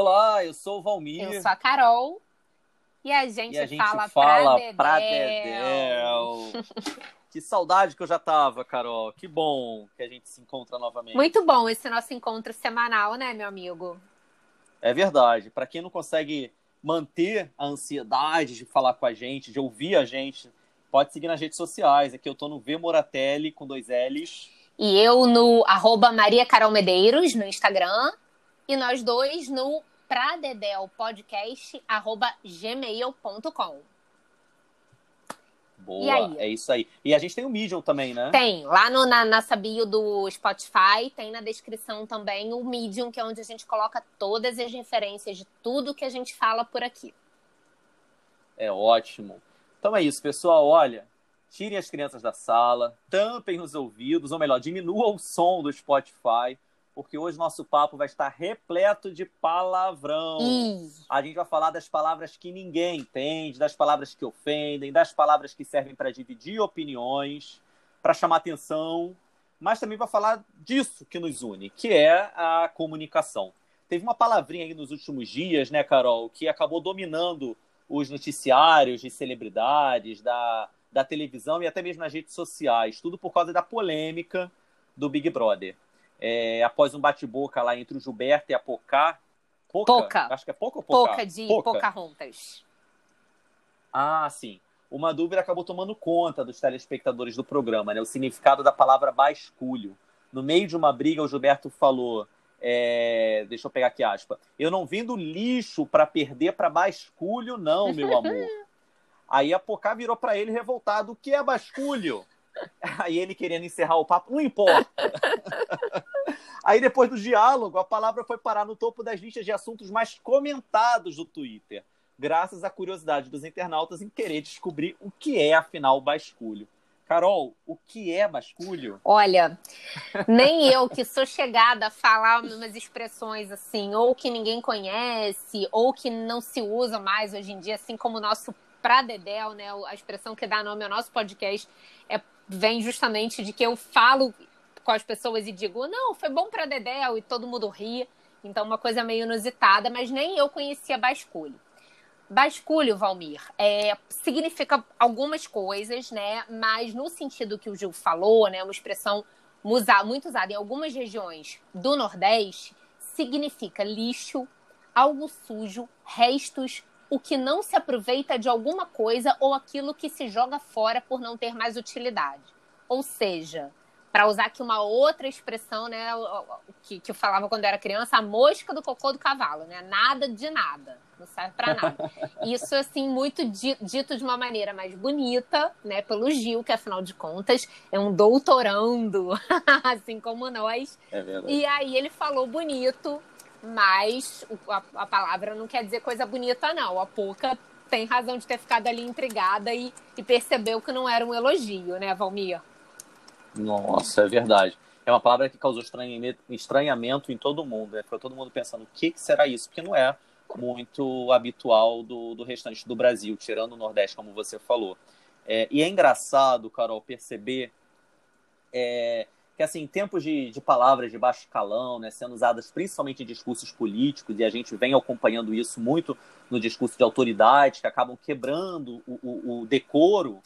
Olá, eu sou o Valmir. Eu sou a Carol. E a gente, e a gente fala, fala pra. Dedéu. que saudade que eu já tava, Carol. Que bom que a gente se encontra novamente. Muito bom esse nosso encontro semanal, né, meu amigo? É verdade. Para quem não consegue manter a ansiedade de falar com a gente, de ouvir a gente, pode seguir nas redes sociais. Aqui eu tô no V Moratelli com dois L's. E eu no arroba Maria Carol Medeiros no Instagram. E nós dois no pradedelpodcast.gmail.com. Boa, é isso aí. E a gente tem o Medium também, né? Tem, lá no, na nossa bio do Spotify, tem na descrição também o Medium, que é onde a gente coloca todas as referências de tudo que a gente fala por aqui. É ótimo. Então é isso, pessoal. Olha, tirem as crianças da sala, tampem os ouvidos, ou melhor, diminuam o som do Spotify, porque hoje nosso papo vai estar repleto de palavrão. A gente vai falar das palavras que ninguém entende, das palavras que ofendem, das palavras que servem para dividir opiniões, para chamar atenção, mas também vai falar disso que nos une, que é a comunicação. Teve uma palavrinha aí nos últimos dias, né, Carol, que acabou dominando os noticiários de celebridades, da, da televisão e até mesmo nas redes sociais, tudo por causa da polêmica do Big Brother. É, após um bate-boca lá entre o Gilberto e a Pocá. Poca? Poca. Acho que é Poca ou Pocá? pouca de Poca. Pocahontas. Ah, sim. Uma dúvida acabou tomando conta dos telespectadores do programa, né? O significado da palavra basculho. No meio de uma briga, o Gilberto falou. é, Deixa eu pegar aqui aspa. Eu não vim do lixo para perder para basculho, não, meu amor. Aí a Pocá virou para ele revoltado: o que é basculho? Aí ele querendo encerrar o papo, não importa. Aí depois do diálogo, a palavra foi parar no topo das listas de assuntos mais comentados do Twitter, graças à curiosidade dos internautas em querer descobrir o que é afinal basculho. Carol, o que é basculho? Olha, nem eu que sou chegada a falar umas expressões assim, ou que ninguém conhece, ou que não se usa mais hoje em dia, assim como o nosso Pradedel, né? A expressão que dá nome ao nosso podcast é, vem justamente de que eu falo com as pessoas e digo, não, foi bom pra Dedéu, e todo mundo ri. Então, uma coisa meio inusitada, mas nem eu conhecia basculho. Basculho, Valmir, é, significa algumas coisas, né? Mas no sentido que o Gil falou, né? Uma expressão muito usada em algumas regiões do Nordeste, significa lixo, algo sujo, restos, o que não se aproveita de alguma coisa ou aquilo que se joga fora por não ter mais utilidade. Ou seja, para usar aqui uma outra expressão, né, que, que eu falava quando eu era criança, a mosca do cocô do cavalo, né? Nada de nada, não serve para nada. Isso assim muito di- dito de uma maneira mais bonita, né, pelo Gil, que afinal de contas é um doutorando, assim como nós. É verdade. E aí ele falou bonito, mas a, a palavra não quer dizer coisa bonita, não. A Pouca tem razão de ter ficado ali intrigada e, e percebeu que não era um elogio, né, Valmir? Nossa, é verdade. É uma palavra que causou estranhamento, estranhamento em todo mundo. Né? Ficou todo mundo pensando, o que, que será isso? Porque não é muito habitual do, do restante do Brasil, tirando o Nordeste, como você falou. É, e é engraçado, Carol, perceber é, que, assim, em tempos de, de palavras de baixo calão, né, sendo usadas principalmente em discursos políticos, e a gente vem acompanhando isso muito no discurso de autoridade, que acabam quebrando o, o, o decoro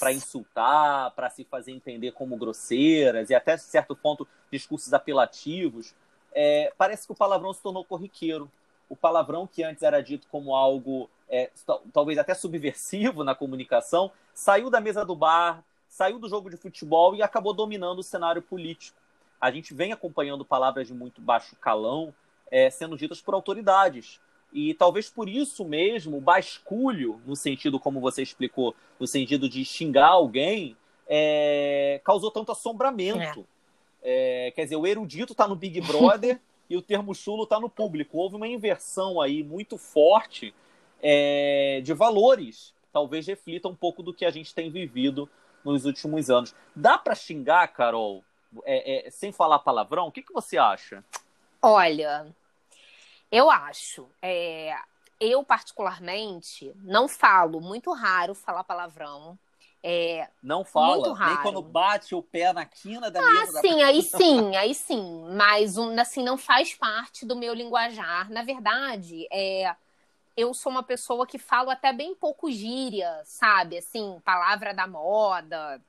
para insultar, para se fazer entender como grosseiras e até certo ponto discursos apelativos, é, parece que o palavrão se tornou corriqueiro. O palavrão que antes era dito como algo é, tal- talvez até subversivo na comunicação, saiu da mesa do bar, saiu do jogo de futebol e acabou dominando o cenário político. A gente vem acompanhando palavras de muito baixo calão é, sendo ditas por autoridades. E talvez por isso mesmo, o basculho, no sentido como você explicou, no sentido de xingar alguém, é, causou tanto assombramento. É, quer dizer, o erudito está no Big Brother e o termo chulo está no público. Houve uma inversão aí muito forte é, de valores. Talvez reflita um pouco do que a gente tem vivido nos últimos anos. Dá para xingar, Carol, é, é, sem falar palavrão? O que, que você acha? Olha, eu acho. é, eu, particularmente, não falo, muito raro falar palavrão. É, não fala, nem quando bate o pé na quina da ah, mesa. Ah, sim, aí sim, aí sim. Mas assim, não faz parte do meu linguajar. Na verdade, é, eu sou uma pessoa que falo até bem pouco gíria, sabe? Assim, palavra da moda.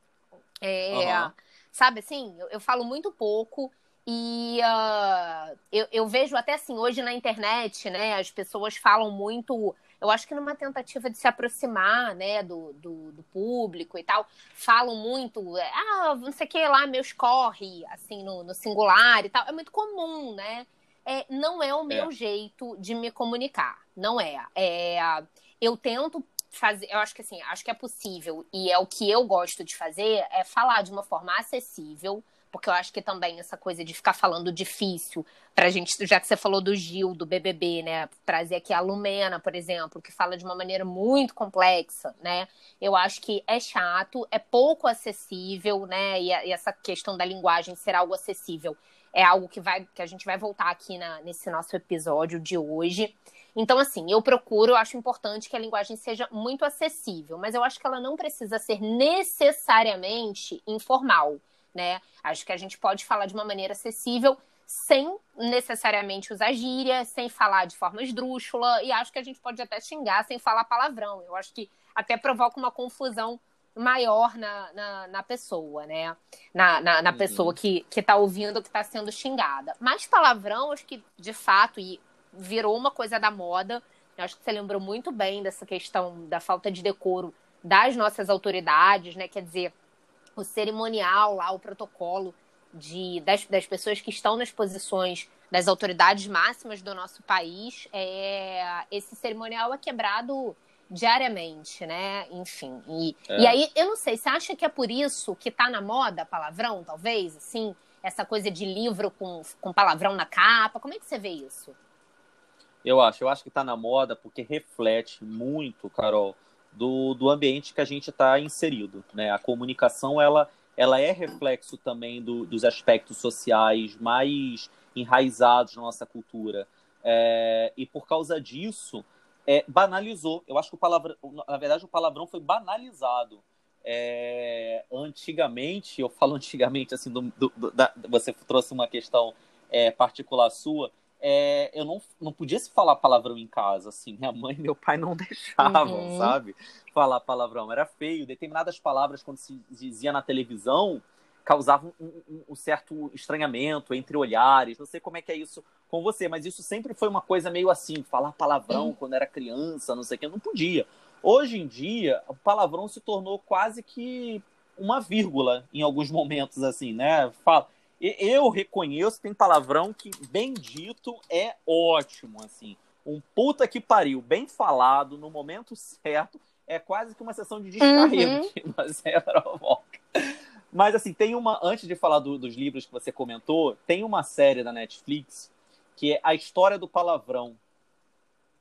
É, uhum. Sabe assim, eu, eu, falo muito pouco. E uh, eu, eu vejo até assim, hoje na internet, né? As pessoas falam muito eu acho que numa tentativa de se aproximar, né, do, do, do público e tal, falam muito, é, ah, não sei o que lá, meus corre, assim, no, no singular e tal. É muito comum, né? É, não é o meu é. jeito de me comunicar. Não é. é. Eu tento fazer, eu acho que assim, acho que é possível e é o que eu gosto de fazer, é falar de uma forma acessível, porque eu acho que também essa coisa de ficar falando difícil pra gente, já que você falou do Gil, do BBB, né, trazer aqui a Lumena, por exemplo, que fala de uma maneira muito complexa, né, eu acho que é chato, é pouco acessível, né, e, e essa questão da linguagem ser algo acessível é algo que vai que a gente vai voltar aqui na, nesse nosso episódio de hoje. Então, assim, eu procuro, eu acho importante que a linguagem seja muito acessível, mas eu acho que ela não precisa ser necessariamente informal né? Acho que a gente pode falar de uma maneira acessível sem necessariamente usar gíria, sem falar de forma esdrúxula, e acho que a gente pode até xingar sem falar palavrão. Eu acho que até provoca uma confusão maior na, na, na pessoa, né? Na, na, na uhum. pessoa que, que tá ouvindo, que está sendo xingada. Mas palavrão, acho que de fato, e virou uma coisa da moda. Eu acho que você lembrou muito bem dessa questão da falta de decoro das nossas autoridades, né? Quer dizer, o cerimonial lá, o protocolo de, das, das pessoas que estão nas posições das autoridades máximas do nosso país, é, esse cerimonial é quebrado diariamente, né? Enfim. E, é. e aí, eu não sei, você acha que é por isso que tá na moda palavrão, talvez? Assim, essa coisa de livro com, com palavrão na capa? Como é que você vê isso? Eu acho, eu acho que tá na moda porque reflete muito, Carol, do, do ambiente que a gente está inserido. Né? A comunicação ela, ela é reflexo também do, dos aspectos sociais mais enraizados na nossa cultura. É, e por causa disso, é, banalizou. Eu acho que o palavrão, na verdade, o palavrão foi banalizado. É, antigamente, eu falo antigamente, assim, do, do, da, você trouxe uma questão é, particular sua é, eu não, não podia se falar palavrão em casa, assim. Minha mãe e meu pai não deixavam, uhum. sabe? Falar palavrão. Era feio. Determinadas palavras, quando se dizia na televisão, causavam um, um, um, certo estranhamento entre olhares. Não sei como é que é isso com você, mas isso sempre foi uma coisa meio assim, falar palavrão uhum. quando era criança, não sei o que, eu não podia. Hoje em dia, o palavrão se tornou quase que uma vírgula em alguns momentos, assim, né? Fala, eu reconheço, tem palavrão que, bem dito, é ótimo, assim. Um puta que pariu, bem falado, no momento certo, é quase que uma sessão de descarrego uhum. que você provoca. Mas, assim, tem uma. Antes de falar do, dos livros que você comentou, tem uma série da Netflix que é A História do Palavrão.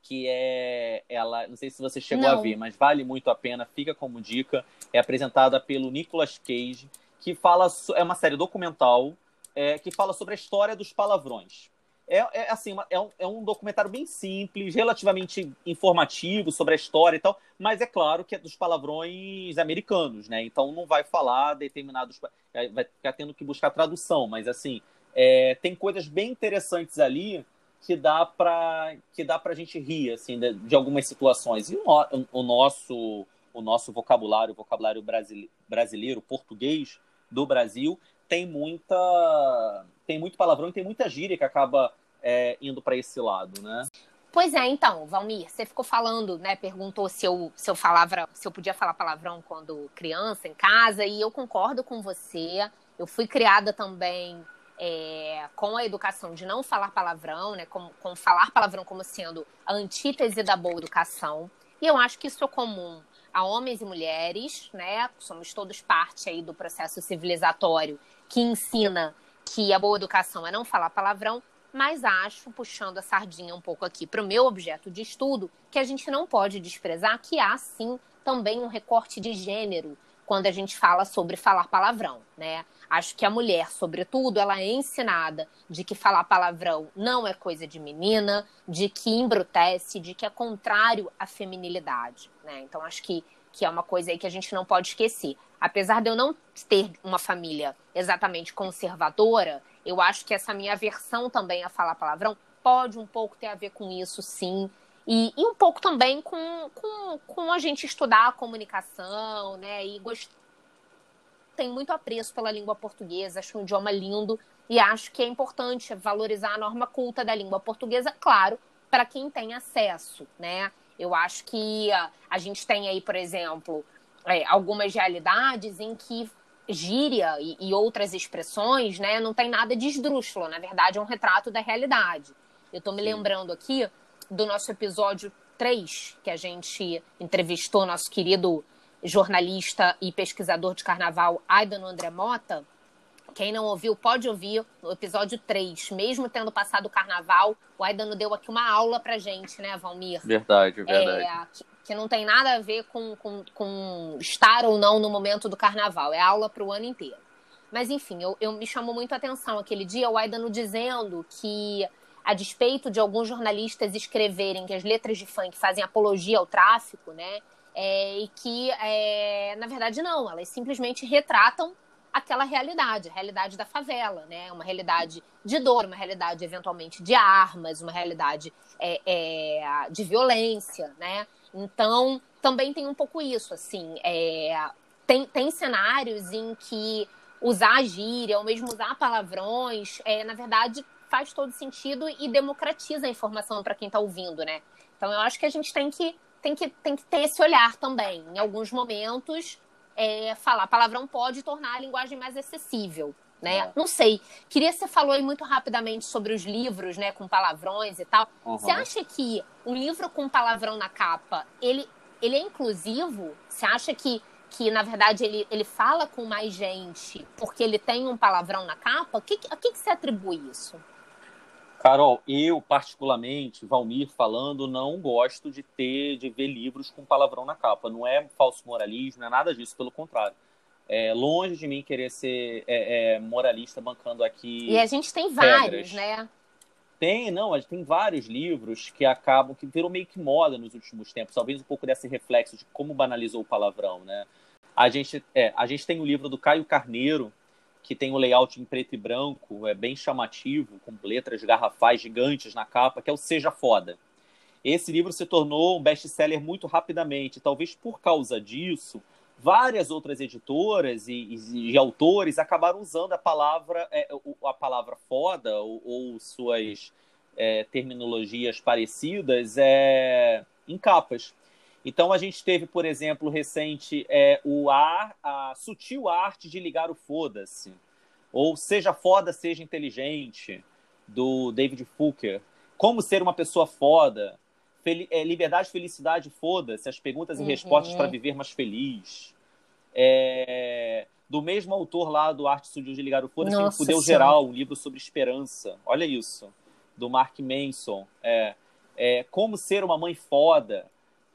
Que é. Ela. Não sei se você chegou não. a ver, mas vale muito a pena, fica como dica. É apresentada pelo Nicolas Cage, que fala. É uma série documental é, que fala sobre a história dos palavrões. É, é assim, é um, é um, documentário bem simples, relativamente informativo sobre a história e tal, mas é claro que é dos palavrões americanos, né? Então não vai falar determinados. É, vai ficar tendo que buscar tradução, mas assim, é, tem coisas bem interessantes ali que dá para que dá pra gente rir assim de, de algumas situações. E o, o, nosso o nosso vocabulário, o vocabulário brasileiro, brasileiro português do Brasil tem muita tem muito palavrão e tem muita gíria que acaba é, indo para esse lado, né? Pois é, então, Valmir, você ficou falando, né? Perguntou se eu, se eu falava, se eu podia falar palavrão quando criança em casa, e eu concordo com você. Eu fui criada também é, com a educação de não falar palavrão, né? Com, com falar palavrão como sendo a antítese da boa educação. E eu acho que isso é comum a homens e mulheres, né? Somos todos parte aí do processo civilizatório que ensina que a boa educação é não falar palavrão, mas acho, puxando a sardinha um pouco aqui para o meu objeto de estudo, que a gente não pode desprezar que há sim também um recorte de gênero quando a gente fala sobre falar palavrão, né? Acho que a mulher, sobretudo, ela é ensinada de que falar palavrão não é coisa de menina, de que embrutece, de que é contrário à feminilidade, né? Então acho que que é uma coisa aí que a gente não pode esquecer. Apesar de eu não ter uma família exatamente conservadora, eu acho que essa minha aversão também a falar palavrão pode um pouco ter a ver com isso, sim. E, e um pouco também com, com, com, a gente estudar a comunicação, né? E gost... tenho muito apreço pela língua portuguesa, acho um idioma lindo e acho que é importante valorizar a norma culta da língua portuguesa, claro, para quem tem acesso, né? Eu acho que a, a gente tem aí, por exemplo, é, algumas realidades em que gíria e, e, outras expressões, né, não tem nada de esdrúxulo, na verdade é um retrato da realidade. Eu estou me Sim. lembrando aqui do nosso episódio 3, que a gente entrevistou nosso querido jornalista e pesquisador de carnaval Aidan André Mota, quem não ouviu, pode ouvir no episódio 3. Mesmo tendo passado o carnaval, o Aidano deu aqui uma aula pra gente, né, Valmir? Verdade, verdade. É, que, não tem nada a ver com, com, com, estar ou não no momento do carnaval. É aula pro ano inteiro. Mas, enfim, eu, eu me chamou muito a atenção aquele dia o Aidano dizendo que, a despeito de alguns jornalistas escreverem que as letras de funk fazem apologia ao tráfico, né? É, e que, é, na verdade, não, elas simplesmente retratam aquela realidade, a realidade da favela, né? Uma realidade de dor, uma realidade eventualmente de armas, uma realidade é, é, de violência, né? Então também tem um pouco isso, assim, é, tem, tem cenários em que usar gíria ou mesmo usar palavrões, é, na verdade faz todo sentido e democratiza a informação para quem está ouvindo, né? Então eu acho que a gente tem que tem que, tem que ter esse olhar também. Em alguns momentos, é, falar palavrão pode tornar a linguagem mais acessível. Né? Não sei. Queria que você falou aí muito rapidamente sobre os livros, né, com palavrões e tal. Uhum. Você acha que um livro com palavrão na capa, ele, ele é inclusivo? Você acha que, que na verdade, ele, ele fala com mais gente porque ele tem um palavrão na capa? A que, a que, que você atribui isso? Carol, eu particularmente, Valmir falando, não gosto de ter, de ver livros com palavrão na capa. Não é falso moralismo, não é nada disso, pelo contrário. É longe de mim querer ser é, é, moralista bancando aqui. E a gente tem vários, né? Tem, não, a gente tem vários livros que acabam, que viram meio que moda nos últimos tempos, talvez um pouco desse reflexo de como banalizou o palavrão, né? A gente, é, a gente tem o livro do Caio Carneiro, que tem um layout em preto e branco, é bem chamativo, com letras garrafais gigantes na capa, que é o Seja Foda. Esse livro se tornou um best-seller muito rapidamente. Talvez por causa disso, várias outras editoras e, e, e autores acabaram usando a palavra, é, a palavra foda ou, ou suas é, terminologias parecidas é, em capas. Então a gente teve, por exemplo, recente é, o ar, a sutil arte de ligar o foda-se, ou seja foda, seja inteligente, do David Foucault. Como ser uma pessoa foda, Fel é, liberdade, felicidade, foda-se, as perguntas e uhum. respostas para viver mais feliz. É, do mesmo autor lá do Arte Sutil de Ligar o Foda-se, tem Fudeu Geral, um livro sobre esperança. Olha isso, do Mark Manson. É, é, como ser uma mãe foda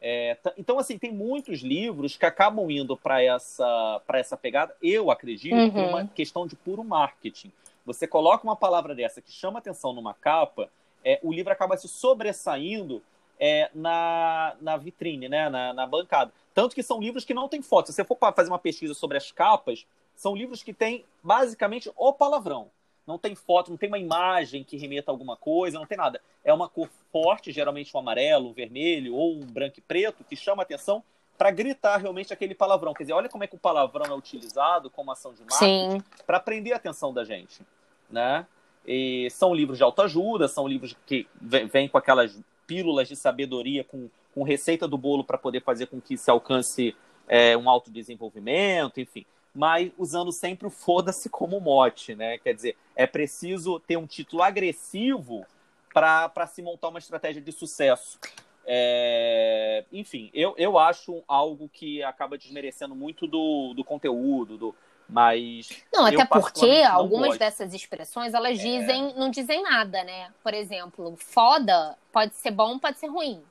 é, então, assim, tem muitos livros que acabam indo para essa, essa pegada, eu acredito, uhum. por uma questão de puro marketing. Você coloca uma palavra dessa que chama atenção numa capa, é, o livro acaba se sobressaindo é, na, na vitrine, né, na, na bancada. Tanto que são livros que não têm foto. Se você for fazer uma pesquisa sobre as capas, são livros que têm basicamente o palavrão não tem foto, não tem uma imagem que remeta a alguma coisa, não tem nada. É uma cor forte, geralmente um amarelo, um vermelho ou um branco e preto, que chama atenção para gritar realmente aquele palavrão. Quer dizer, olha como é que o palavrão é utilizado como ação de marketing para prender a atenção da gente, né? E são livros de autoajuda, são livros que vêm com aquelas pílulas de sabedoria com, com receita do bolo para poder fazer com que se alcance é, um autodesenvolvimento, enfim mas usando sempre o foda-se como mote, né? Quer dizer, é preciso ter um título agressivo para se montar uma estratégia de sucesso. É, enfim, eu, eu acho algo que acaba desmerecendo muito do, do conteúdo, do, mas. Não, até porque algumas gosto. dessas expressões elas é... dizem, não dizem nada, né? Por exemplo, foda pode ser bom, pode ser ruim.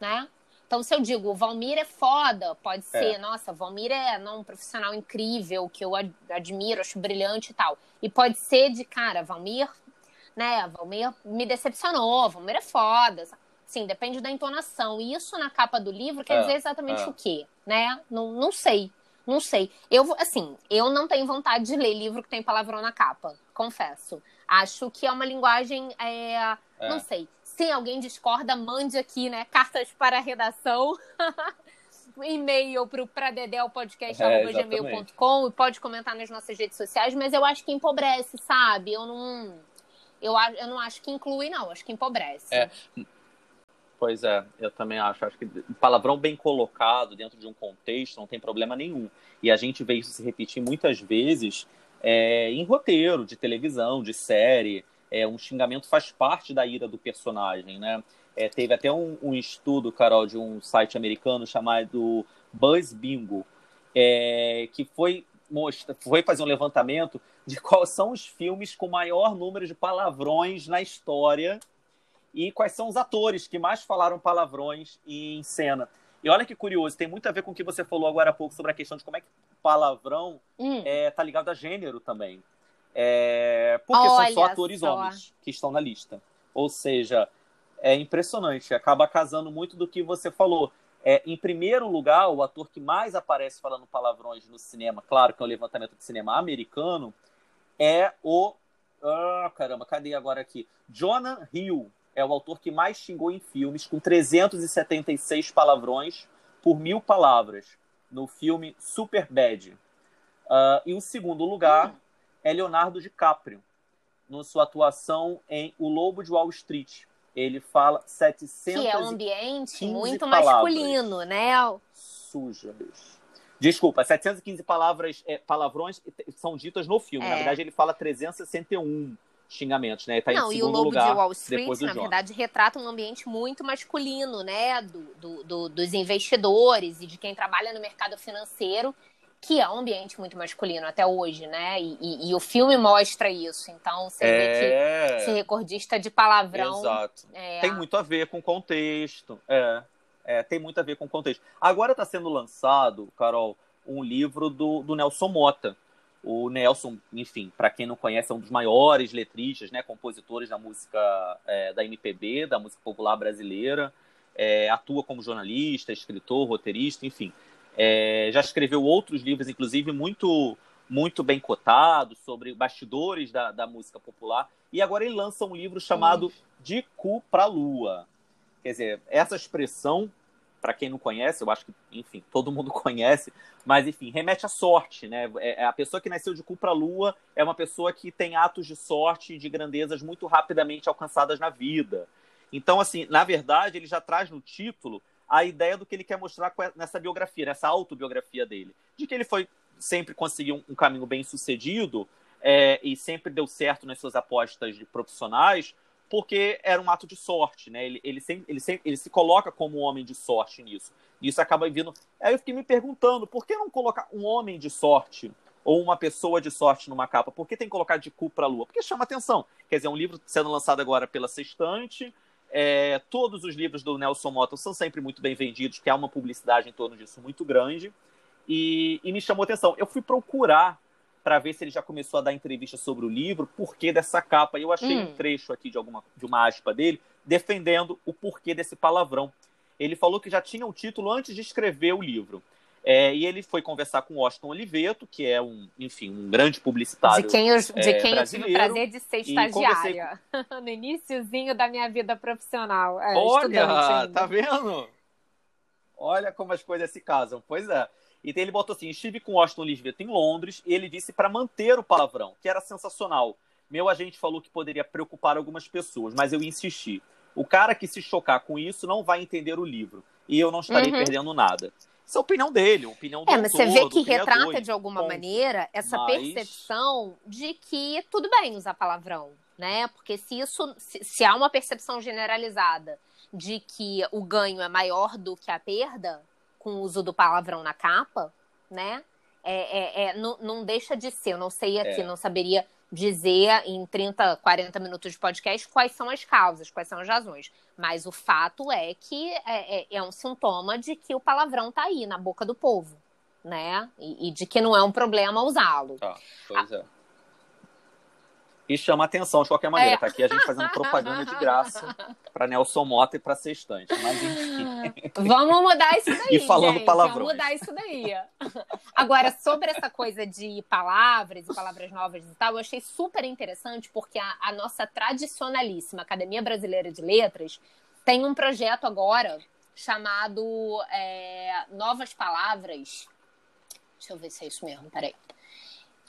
Né? Então, se eu digo, Valmir é foda, pode é. ser, nossa, Valmir é não, um profissional incrível, que eu admiro, acho brilhante e tal. E pode ser de, cara, Valmir, né, Valmir me decepcionou, Valmir é foda. Sim, depende da entonação. E isso na capa do livro quer é, dizer exatamente é. o quê? né? Não, não sei. Não sei. Eu, assim, eu não tenho vontade de ler livro que tem palavrão na capa, confesso. Acho que é uma linguagem, é, é. não sei. Se alguém discorda, mande aqui, né? Cartas para a redação. e-mail para o pradedelpodcast.gmail.com é, e pode comentar nas nossas redes sociais, mas eu acho que empobrece, sabe? Eu não. Eu, eu não acho que inclui, não, acho que empobrece. É. Pois é, eu também acho. Acho que palavrão bem colocado dentro de um contexto não tem problema nenhum. E a gente vê isso se repetir muitas vezes é, em roteiro, de televisão, de série. É, um xingamento faz parte da ira do personagem, né? É, teve até um, um, estudo, Carol, de um site americano chamado Buzz Bingo, é, que foi, mostra, foi fazer um levantamento de quais são os filmes com maior número de palavrões na história e quais são os atores que mais falaram palavrões em cena. E olha que curioso, tem muito a ver com o que você falou agora há pouco sobre a questão de como é que palavrão hum. é, tá ligado a gênero também. É, porque olha são só atores só. homens que estão na lista. Ou seja, é impressionante, acaba casando muito do que você falou. É, em primeiro lugar, o ator que mais aparece falando palavrões no cinema, claro que é um levantamento de cinema americano, é o. Ah, caramba, cadê agora aqui? Jonah Hill, é o autor que mais xingou em filmes, com 376 palavrões por mil palavras, no filme Super Bad. Uh, e o segundo lugar é Leonardo DiCaprio, na sua atuação em O Lobo de Wall Street. Ele fala 700 Que é um ambiente muito masculino, né? Sujas. Desculpa, 715 palavras, é, palavrões são ditas no filme. É. Na verdade, ele fala 361 xingamentos, né? Tá Não, e o Lobo lugar, de Wall Street, na verdade, retrata um ambiente muito masculino, né? Do, do, do, dos investidores e de quem trabalha no mercado financeiro, que é um ambiente muito masculino até hoje, né? E, e, e o filme mostra isso. Então, você é... vê que é. ser recordista de palavrão. Exato. É... Tem muito a ver com o contexto. É. é. tem muito a ver com o contexto. Agora está sendo lançado, Carol, um livro do, do Nelson Mota o Nelson, enfim, para quem não conhece, é um dos maiores letristas, né, compositores da música é, da MPB, da música popular brasileira. É, atua como jornalista, escritor, roteirista, enfim. É, já escreveu outros livros, inclusive muito muito bem cotados sobre bastidores da, da música popular. E agora ele lança um livro chamado De Cu para Lua. Quer dizer, essa expressão para quem não conhece, eu acho que, enfim, todo mundo conhece, mas enfim, remete à sorte, né? É, é a pessoa que nasceu de cu lua é uma pessoa que tem atos de sorte e de grandezas muito rapidamente alcançadas na vida. Então, assim, na verdade, ele já traz no título a ideia do que ele quer mostrar nessa biografia, nessa autobiografia dele, de que ele foi sempre conseguiu um caminho bem sucedido é, e sempre deu certo nas suas apostas de profissionais, porque era um ato de sorte, né? Ele, ele, sempre, ele, sempre, ele se coloca como um homem de sorte nisso. E isso acaba vindo. Aí eu fiquei me perguntando, por que não colocar um homem de sorte ou uma pessoa de sorte numa capa? Por que tem que colocar de cu para a lua? Porque chama atenção. Quer dizer, é um livro sendo lançado agora pela Sextante. É, todos os livros do Nelson Mota são sempre muito bem vendidos, porque há uma publicidade em torno disso muito grande. E, e me chamou atenção. Eu fui procurar para ver se ele já começou a dar entrevista sobre o livro, porquê dessa capa. E eu achei hum. um trecho aqui de alguma de uma aspa dele defendendo o porquê desse palavrão. Ele falou que já tinha o título antes de escrever o livro. É, e ele foi conversar com Washington Oliveto, que é um, enfim, um grande publicitário. De quem eu, de é, quem eu tive o prazer de ser estagiária. Conversei... no iníciozinho da minha vida profissional. É, Olha, tá vendo? Olha como as coisas se casam. Pois é. Então ele botou assim: estive com Washington Lisbeth em Londres e ele disse para manter o palavrão, que era sensacional. Meu agente falou que poderia preocupar algumas pessoas, mas eu insisti. O cara que se chocar com isso não vai entender o livro e eu não estarei uhum. perdendo nada. Essa é a opinião dele, a opinião do É, mas você vê que retrata de alguma maneira essa mas... percepção de que tudo bem usar palavrão, né? Porque se isso, se, se há uma percepção generalizada de que o ganho é maior do que a perda, com o uso do palavrão na capa, né? É, é, é não, não, deixa de ser. Eu não sei aqui, é. não saberia dizer em 30, 40 minutos de podcast quais são as causas, quais são as razões. Mas o fato é que é, é, é um sintoma de que o palavrão está aí na boca do povo, né? E, e, de que não é um problema usá-lo. Ah, pois é. E chama atenção de qualquer maneira. É. Tá aqui a gente fazendo propaganda de graça para Nelson Mota e para Sextante. Mas enfim. Vamos mudar isso daí. e falando gente. Vamos mudar isso daí. Agora, sobre essa coisa de palavras e palavras novas e tal, eu achei super interessante porque a, a nossa tradicionalíssima Academia Brasileira de Letras tem um projeto agora chamado é, Novas Palavras. Deixa eu ver se é isso mesmo, peraí.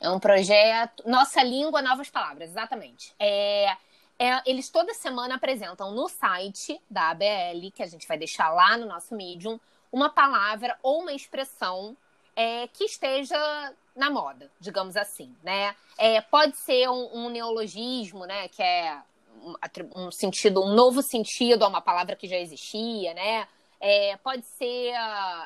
É um projeto. Nossa Língua, Novas Palavras, exatamente. É, é, eles toda semana apresentam no site da ABL, que a gente vai deixar lá no nosso Medium, uma palavra ou uma expressão é, que esteja na moda, digamos assim, né? É, pode ser um, um, neologismo, né? Que é um, um, sentido, um novo sentido a uma palavra que já existia, né? É, pode ser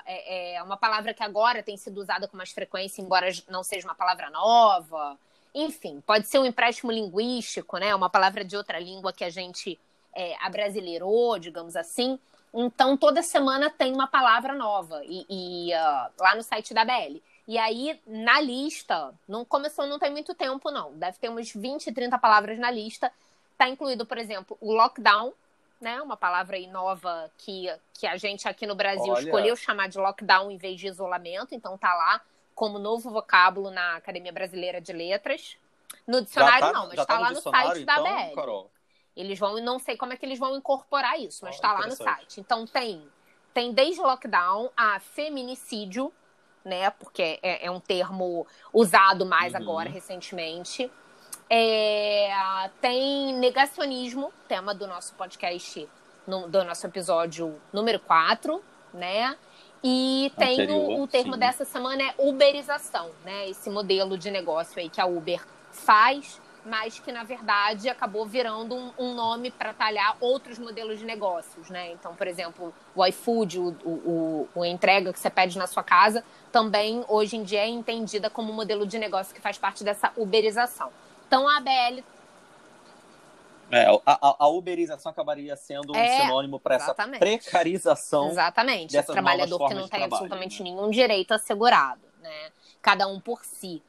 é, é, uma palavra que agora tem sido usada com mais frequência, embora não seja uma palavra nova. Enfim, pode ser um empréstimo linguístico, né? Uma palavra de outra língua que a gente é, abrasileirou, digamos assim. Então, toda semana tem uma palavra nova e, e uh, lá no site da BL. E aí, na lista, não começou, não tem muito tempo, não. Deve ter uns 20, 30 palavras na lista. Está incluído, por exemplo, o lockdown, né? Uma palavra aí nova que, que a gente aqui no Brasil Olha. escolheu chamar de lockdown em vez de isolamento, então tá lá como novo vocábulo na Academia Brasileira de Letras. No dicionário tá, não, mas tá, tá lá no site então, da BL. Carol? Eles vão, não sei como é que eles vão incorporar isso, mas está lá no site. Então tem, tem desde lockdown a feminicídio, né? Porque é, é um termo usado mais uhum. agora recentemente. É, tem negacionismo, tema do nosso podcast, no, do nosso episódio número 4, né? E tem Anterior, o, o, termo sim. dessa semana é uberização, né? Esse modelo de negócio aí que a Uber faz, mas que na verdade acabou virando um, um nome para talhar outros modelos de negócios, né? Então, por exemplo, o iFood, o, o, o, entrega que você pede na sua casa, também hoje em dia é entendida como um modelo de negócio que faz parte dessa uberização. Então a ABL. É, a, a, uberização acabaria sendo um é, sinônimo para essa precarização. Exatamente. Esse trabalhador que não tem absolutamente nenhum direito assegurado, né? Cada um por si.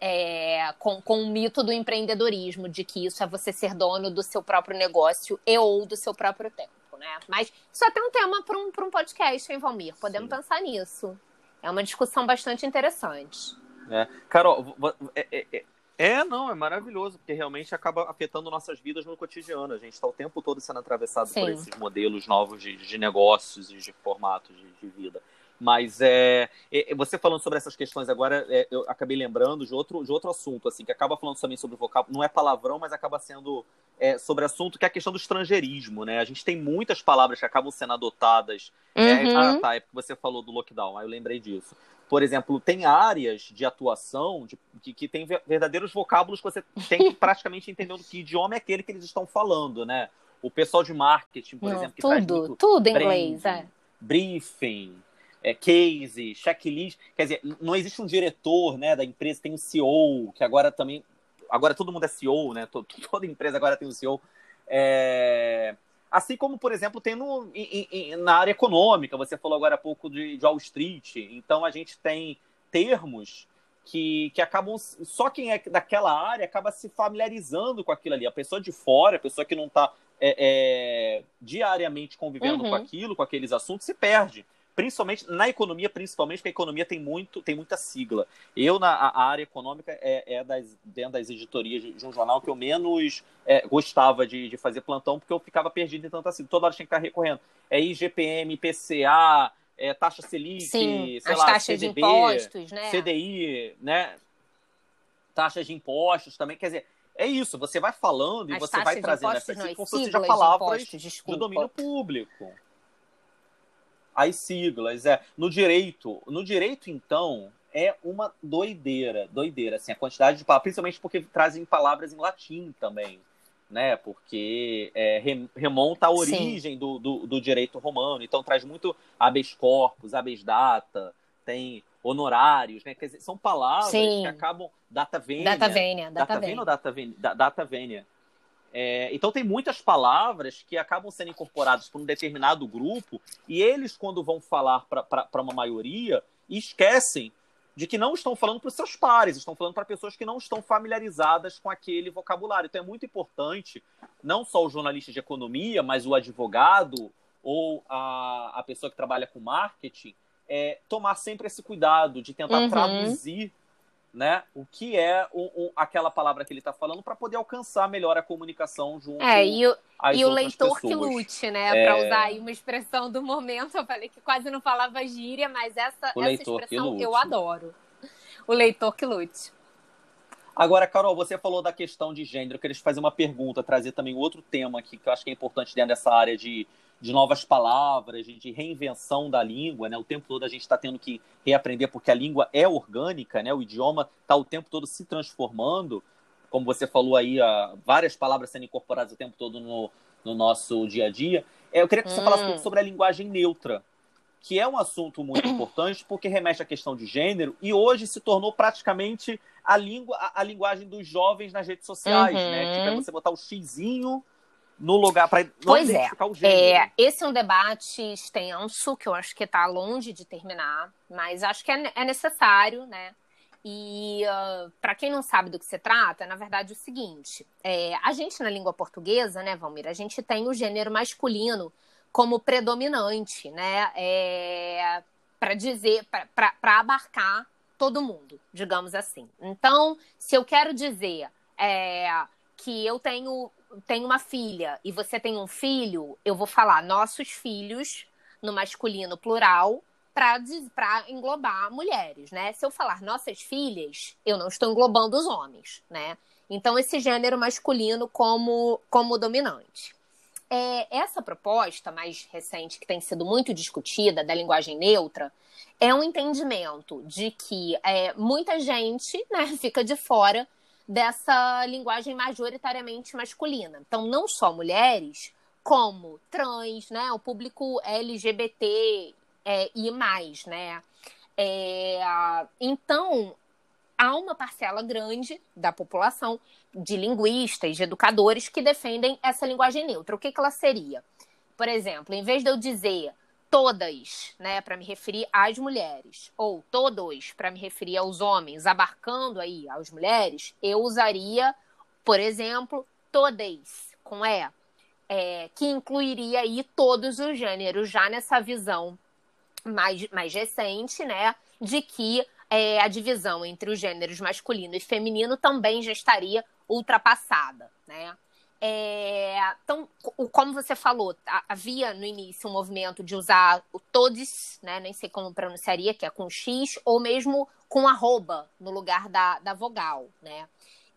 É, com, com o mito do empreendedorismo, de que isso é você ser dono do seu próprio negócio e ou do seu próprio tempo, né? Mas isso é até um tema para um, um podcast, hein, Valmir? Podemos Sim. pensar nisso. É uma discussão bastante interessante. É. Carol, é, é, é é, não, é maravilhoso, porque realmente acaba afetando nossas vidas no cotidiano. A gente está o tempo todo sendo atravessado Sim. por esses modelos novos de, de negócios e de formatos de, de vida. Mas é, é, você falando sobre essas questões agora, é, eu acabei lembrando de outro, de outro assunto, assim, que acaba falando também sobre o vocábulo, não é palavrão, mas acaba sendo é, sobre assunto que é a questão do estrangeirismo, né? A gente tem muitas palavras que acabam sendo adotadas. É, uhum. ah, tá, é porque você falou do lockdown, aí eu lembrei disso por exemplo, tem áreas de atuação de, que, que tem verdadeiros vocábulos que você tem que praticamente entender que idioma é aquele que eles estão falando, né? O pessoal de marketing, por Não, exemplo, que tudo, tudo em inglês, é. Briefing, é, case, checklist. Quer dizer, não existe um diretor né, da empresa, tem um CEO, que agora também. Agora todo mundo é CEO, né? Toda empresa agora tem um CEO. É, Assim como, por exemplo, tem no, em, em, na área econômica, você falou agora há pouco de, de Wall Street. Então, a gente tem termos que, que acabam. Só quem é daquela área acaba se familiarizando com aquilo ali. A pessoa de fora, a pessoa que não está é, é, diariamente convivendo uhum. com aquilo, com aqueles assuntos, se perde principalmente na economia, principalmente porque a economia tem muito, tem muita sigla. Eu na a área econômica é, é das dentro das editorias de, um jornal que eu menos é, gostava de, de, fazer plantão porque eu ficava perdido em tanta sigla. Toda hora tinha que estar recorrendo. É IGPM, PCA, é, taxa Selic, Sim, sei as lá, taxas CDB, de impostos, né? CDI, né? Taxas de impostos também, quer dizer, é isso, você vai falando e você vai trazendo essa, como se fosse já palavras de, impostos, de domínio público. As siglas, é. No direito, no direito, então, é uma doideira, doideira, assim, a quantidade de palavras, principalmente porque trazem palavras em latim também, né? Porque é, remonta à origem do, do, do, direito romano, então traz muito habeas corpus, habeas data, tem honorários, né? Quer dizer, são palavras Sim. que acabam data vênia, data vênia, data, data vênia ou data vênia, data vênia é, então tem muitas palavras que acabam sendo incorporadas por um determinado grupo e eles, quando vão falar para uma maioria, esquecem de que não estão falando para os seus pares, estão falando para pessoas que não estão familiarizadas com aquele vocabulário. Então é muito importante, não só o jornalista de economia, mas o advogado ou a, a pessoa que trabalha com marketing, é, tomar sempre esse cuidado de tentar uhum. traduzir né, o que é o, o, aquela palavra que ele está falando para poder alcançar melhor a comunicação junto é, e o, e o leitor pessoas. que lute, né? É... Para usar aí uma expressão do momento, eu falei que quase não falava gíria, mas essa, essa expressão eu adoro. O leitor que lute. Agora, Carol, você falou da questão de gênero. Eu queria te fazer uma pergunta, trazer também outro tema aqui que eu acho que é importante dentro dessa área de de novas palavras, de reinvenção da língua, né? O tempo todo a gente está tendo que reaprender porque a língua é orgânica, né? O idioma está o tempo todo se transformando, como você falou aí, várias palavras sendo incorporadas o tempo todo no, no nosso dia a dia. É, eu queria que você hum. falasse um pouco sobre a linguagem neutra, que é um assunto muito importante porque remete à questão de gênero e hoje se tornou praticamente a língua, a, a linguagem dos jovens nas redes sociais, uhum. né? Tipo, é você botar o xizinho no lugar para pois é. o gênero. É, esse é um debate extenso que eu acho que está longe de terminar, mas acho que é, é necessário, né? E uh, ah, para quem não sabe do que se trata, na verdade é o seguinte: é, a gente na língua portuguesa, né, Valmir, a gente tem o gênero masculino como predominante, né? É, para dizer, para abarcar todo mundo, digamos assim. Então, se eu quero dizer é, que eu tenho tem uma filha e você tem um filho, eu vou falar nossos filhos no masculino plural para englobar mulheres, né? Se eu falar nossas filhas, eu não estou englobando os homens, né? Então, esse gênero masculino como, como dominante. É, essa proposta mais recente, que tem sido muito discutida, da linguagem neutra, é um entendimento de que é, muita gente né, fica de fora dessa linguagem majoritariamente masculina. Então, não só mulheres, como trans, né? O público LGBT é, e mais, né? É, então, há uma parcela grande da população de linguistas, de educadores que defendem essa linguagem neutra. O que, que ela seria? Por exemplo, em vez de eu dizer todas, né, para me referir às mulheres, ou todos para me referir aos homens, abarcando aí as mulheres, eu usaria, por exemplo, todas com e, é, que incluiria aí todos os gêneros, já nessa visão mais, mais recente, né, de que é, a divisão entre os gêneros masculino e feminino também já estaria ultrapassada, né? É, então, como você falou, havia no início um movimento de usar o todes, né? Nem sei como pronunciaria, que é com X, ou mesmo com arroba no lugar da, da vogal, né?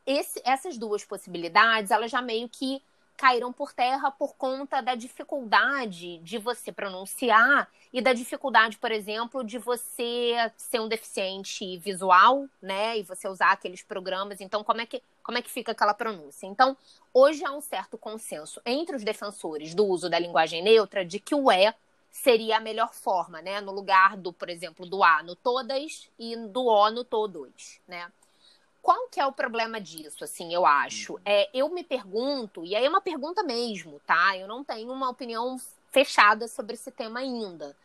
Esse, essas duas possibilidades, elas já meio que caíram por terra por conta da dificuldade de você pronunciar e da dificuldade, por exemplo, de você ser um deficiente visual, né? E você usar aqueles programas. Então, como é que, como é que fica aquela pronúncia? Então, hoje há um certo consenso entre os defensores do uso da linguagem neutra de que o é seria a melhor forma, né? No lugar do, por exemplo, do A no todas e do O no todos, né? qual que é o problema disso, assim, eu acho? É, eu me pergunto, e aí é uma pergunta mesmo, tá? Eu não tenho uma opinião fechada sobre esse tema ainda.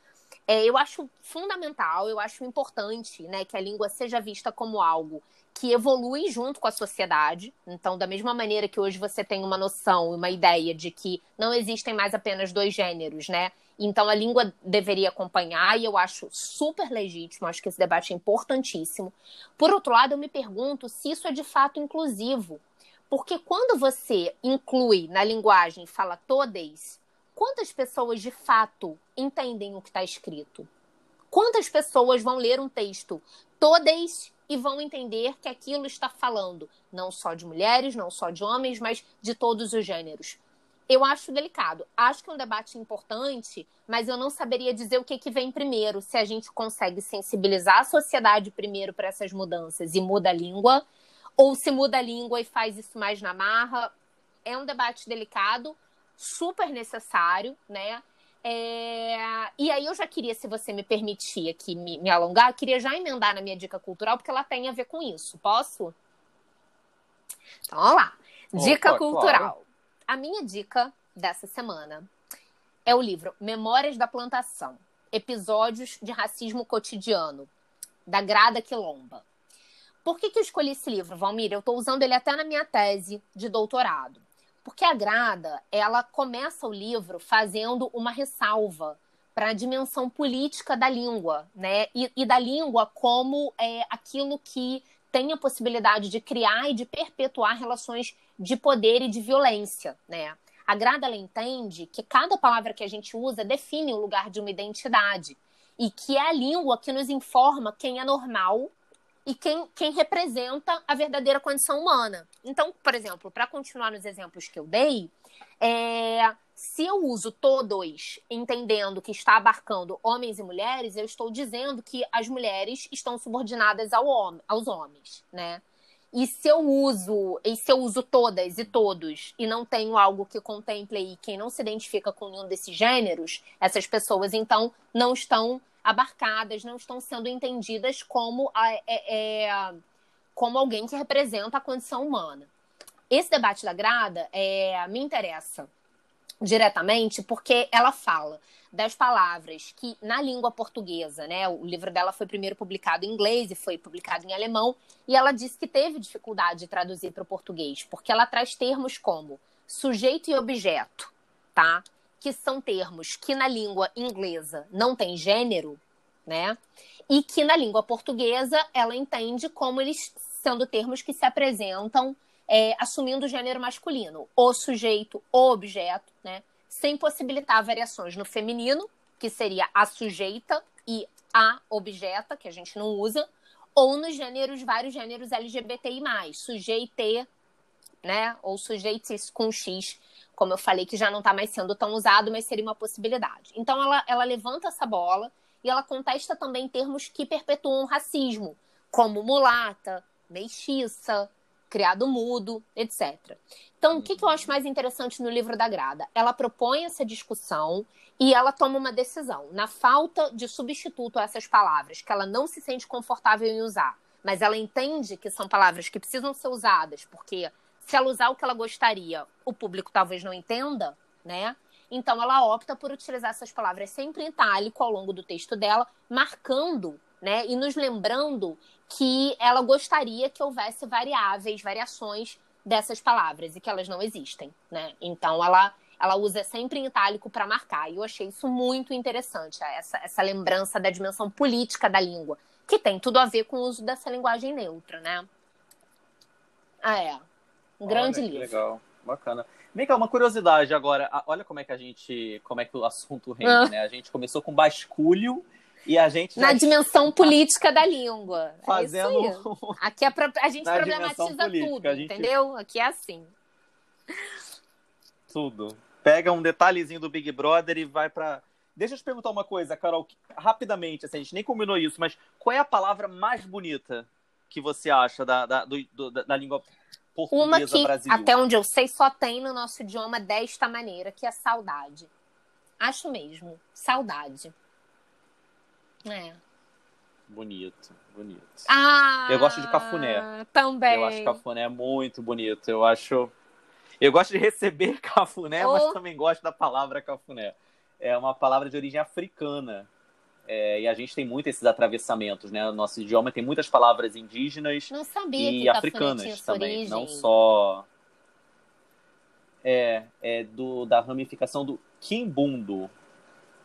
É, eu acho fundamental, eu acho importante, né, que a língua seja vista como algo que evolui junto com a sociedade. Então, da mesma maneira que hoje você tem uma noção, uma ideia de que não existem mais apenas dois gêneros, né? Então a língua deveria acompanhar e eu acho super legítimo, acho que esse debate é importantíssimo. Por outro lado, eu me pergunto se isso é de fato inclusivo. Porque quando você inclui na linguagem fala todas, quantas pessoas de fato entendem o que está escrito? Quantas pessoas vão ler um texto todas e vão entender que aquilo está falando não só de mulheres, não só de homens, mas de todos os gêneros? eu acho delicado. Acho que é um debate importante, mas eu não saberia dizer o que, que vem primeiro. Se a gente consegue sensibilizar a sociedade primeiro para essas mudanças e muda a língua, ou se muda a língua e faz isso mais na marra. É um debate delicado, super necessário, né? É... E aí eu já queria, se você me permitir aqui me, me alongar, queria já emendar na minha dica cultural, porque ela tem a ver com isso. Posso? Então, vamos lá. Dica Opa, cultural. Claro. A minha dica dessa semana é o livro Memórias da Plantação Episódios de Racismo Cotidiano. da Grada Quilomba. Por que, que eu escolhi esse livro, Valmir? Eu estou usando ele até na minha tese de doutorado. Porque a Grada, ela começa o livro fazendo uma ressalva para a dimensão política da língua, né? E, e da língua como é, aquilo que tem a possibilidade de criar e de perpetuar relações de poder e de violência, né? A Grada ela entende que cada palavra que a gente usa define o lugar de uma identidade e que é a língua que nos informa quem é normal e quem, quem representa a verdadeira condição humana. Então, por exemplo, para continuar nos exemplos que eu dei, é, se eu uso todos entendendo que está abarcando homens e mulheres, eu estou dizendo que as mulheres estão subordinadas ao hom aos homens, né? E se eu uso, e se eu uso todas e todos e não tenho algo que contemple aí quem não se identifica com nenhum desses gêneros, essas pessoas então não estão abarcadas, não estão sendo entendidas como, a, é, é, como alguém que representa a condição humana. Esse debate da Grada é, me interessa diretamente porque ela fala das palavras que na língua portuguesa, né? O livro dela foi primeiro publicado em inglês e foi publicado em alemão, e ela disse que teve dificuldade de traduzir para o português, porque ela traz termos como sujeito e objeto, tá? Que são termos que na língua inglesa não tem gênero, né? E que na língua portuguesa ela entende como eles sendo termos que se apresentam é, assumindo o gênero masculino, o sujeito, o objeto, né? Sem possibilitar variações no feminino, que seria a sujeita e a objeta, que a gente não usa, ou nos gêneros, vários gêneros LGBTI+, sujeite, né? Ou sujeites com X, como eu falei, que já não está mais sendo tão usado, mas seria uma possibilidade. Então ela, ela levanta essa bola e ela contesta também termos que perpetuam o racismo, como mulata, mestiça, criado mudo, etc. Então, o que, que eu acho mais interessante no livro da Grada? Ela propõe essa discussão e ela toma uma decisão. Na falta de substituto a essas palavras, que ela não se sente confortável em usar, mas ela entende que são palavras que precisam ser usadas, porque se ela usar o que ela gostaria, o público talvez não entenda, né? Então ela opta por utilizar essas palavras sempre em itálico ao longo do texto dela, marcando, né, e nos lembrando que ela gostaria que houvesse variáveis, variações dessas palavras e que elas não existem, né? Então ela ela usa sempre em itálico para marcar. E eu achei isso muito interessante, essa, essa lembrança da dimensão política da língua, que tem tudo a ver com o uso dessa linguagem neutra, né? Ah, é. Um grande olha, livro. Legal, bacana. Vem cá, uma curiosidade agora. Olha como é que a gente. Como é que o assunto rende, ah. né? A gente começou com basculho e a gente. Na dimensão tá política da língua. É Fazendo. É Aqui é pra... a gente Na problematiza tudo, gente... entendeu? Aqui é assim. Tudo. Pega um detalhezinho do Big Brother e vai para Deixa eu te perguntar uma coisa, Carol, rapidamente, assim, a gente nem combinou isso, mas qual é a palavra mais bonita que você acha da, da, do, do, da língua portuguesa Uma que, brasileira. até onde eu sei, só tem no nosso idioma desta maneira, que é saudade. Acho mesmo. Saudade. É. Bonito, bonito. Ah, eu gosto de cafuné. Também. Eu acho cafuné muito bonito. Eu acho. Eu gosto de receber cafuné, oh. mas também gosto da palavra cafuné. É uma palavra de origem africana. É, e a gente tem muito esses atravessamentos, né? O nosso idioma tem muitas palavras indígenas e africanas também, origem. não só é, é do, da ramificação do quimbundo,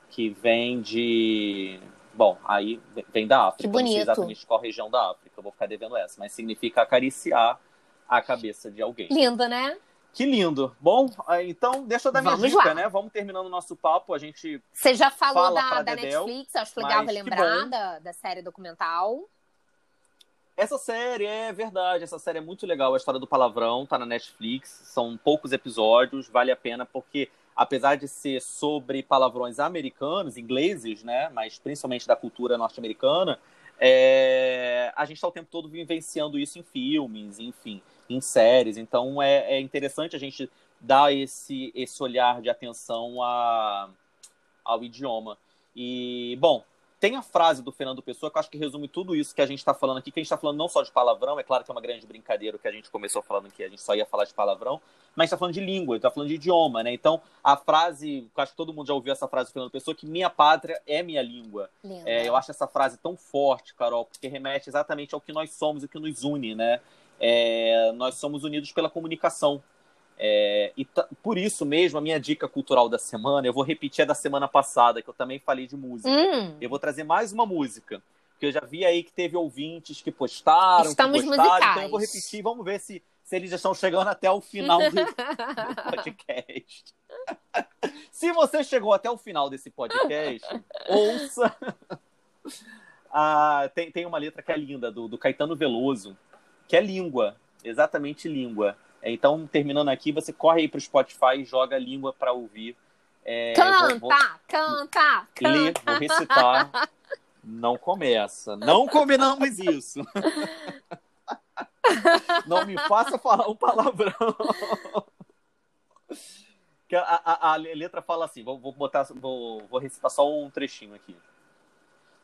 que vem de bom, aí vem da África, que bonito. não sei exatamente qual região da África, eu vou ficar devendo essa, mas significa acariciar a cabeça de alguém. Linda, né? Que lindo. Bom, então deixa eu dar Vamos minha dica, lá. né? Vamos terminando o nosso papo. A gente. Você já falou da, da Netflix, acho legal lembrar da, da série documental. Essa série é verdade, essa série é muito legal. A história do palavrão tá na Netflix, são poucos episódios, vale a pena porque apesar de ser sobre palavrões americanos, ingleses, né, mas principalmente da cultura norte-americana, é... a gente está o tempo todo vivenciando isso em filmes, enfim em séries. Então é, é interessante a gente dar esse, esse olhar de atenção a, ao idioma. E, bom, tem a frase do Fernando Pessoa que eu acho que resume tudo isso que a gente está falando aqui, que a gente está falando não só de palavrão, é claro que é uma grande brincadeira que a gente começou falando que a gente só ia falar de palavrão, mas está falando de língua, está falando de idioma, né? Então, a frase, eu acho que todo mundo já ouviu essa frase do Fernando Pessoa, que minha pátria é minha língua. É, eu acho essa frase tão forte, Carol, porque remete exatamente ao que nós somos, o que nos une, né? É, nós somos unidos pela comunicação. É, e por isso mesmo, a minha dica cultural da semana, eu vou repetir a da semana passada, que eu também falei de música. Hum. Eu vou trazer mais uma música, que eu já vi aí que teve ouvintes que postaram, Estamos que gostaram, musicais. então eu vou repetir, vamos ver se, se eles já estão chegando até o final do, do podcast. se você chegou até o final desse podcast, ouça. ah, tem, tem uma letra que é linda, do, do Caetano Veloso, que é língua, exatamente língua. Então, terminando aqui, você corre aí para o Spotify e joga a língua para ouvir. É, canta, vou, vou canta, canta. Vou recitar. Não começa. Não combinamos isso. Não me faça falar um palavrão. A, a, a letra fala assim, vou, vou botar, vou, vou recitar só um trechinho aqui.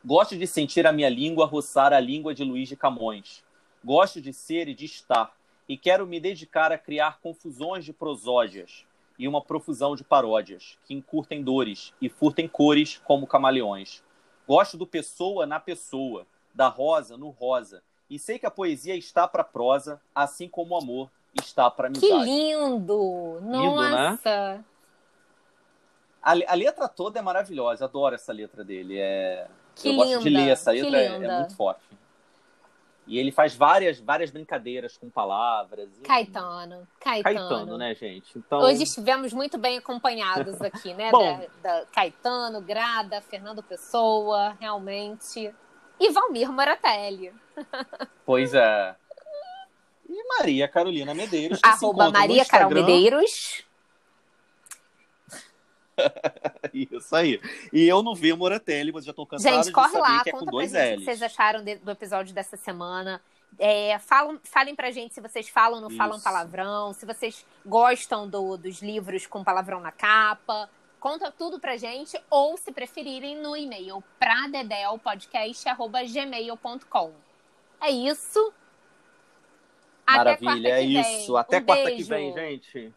Gosto de sentir a minha língua roçar a língua de Luiz de Camões. Gosto de ser e de estar e quero me dedicar a criar confusões de prosódias e uma profusão de paródias que encurtem dores e furtem cores como camaleões. Gosto do pessoa na pessoa, da rosa no rosa, e sei que a poesia está para prosa, assim como o amor está para amizade. Que lindo! Nossa! né? a, a, letra toda é maravilhosa, adoro essa letra dele. É... Que Eu linda, gosto de ler essa letra, é, é muito forte. E ele faz várias, várias brincadeiras com palavras. Caetano, Caetano. Caetano, né, gente? Então... Hoje estivemos muito bem acompanhados aqui, né? Bom, da, da Caetano, Grada, Fernando Pessoa, realmente. E Valmir Moratelli. Pois é. E Maria Carolina Medeiros. Arroba Maria Carol Medeiros. Isso aí. E eu não vi o Moratelli, mas já estou cansado gente, de corre lá, que é conta dois pra gente o que vocês acharam de, do episódio dessa semana. É, falam, falem pra gente se vocês falam ou não Isso. falam palavrão, se vocês gostam do, dos livros com palavrão na capa. Conta tudo pra gente, ou se preferirem, no e-mail pradedelpodcast.gmail.com. É isso. Até Maravilha, é isso. Até Um quarta beijo. que vem, gente.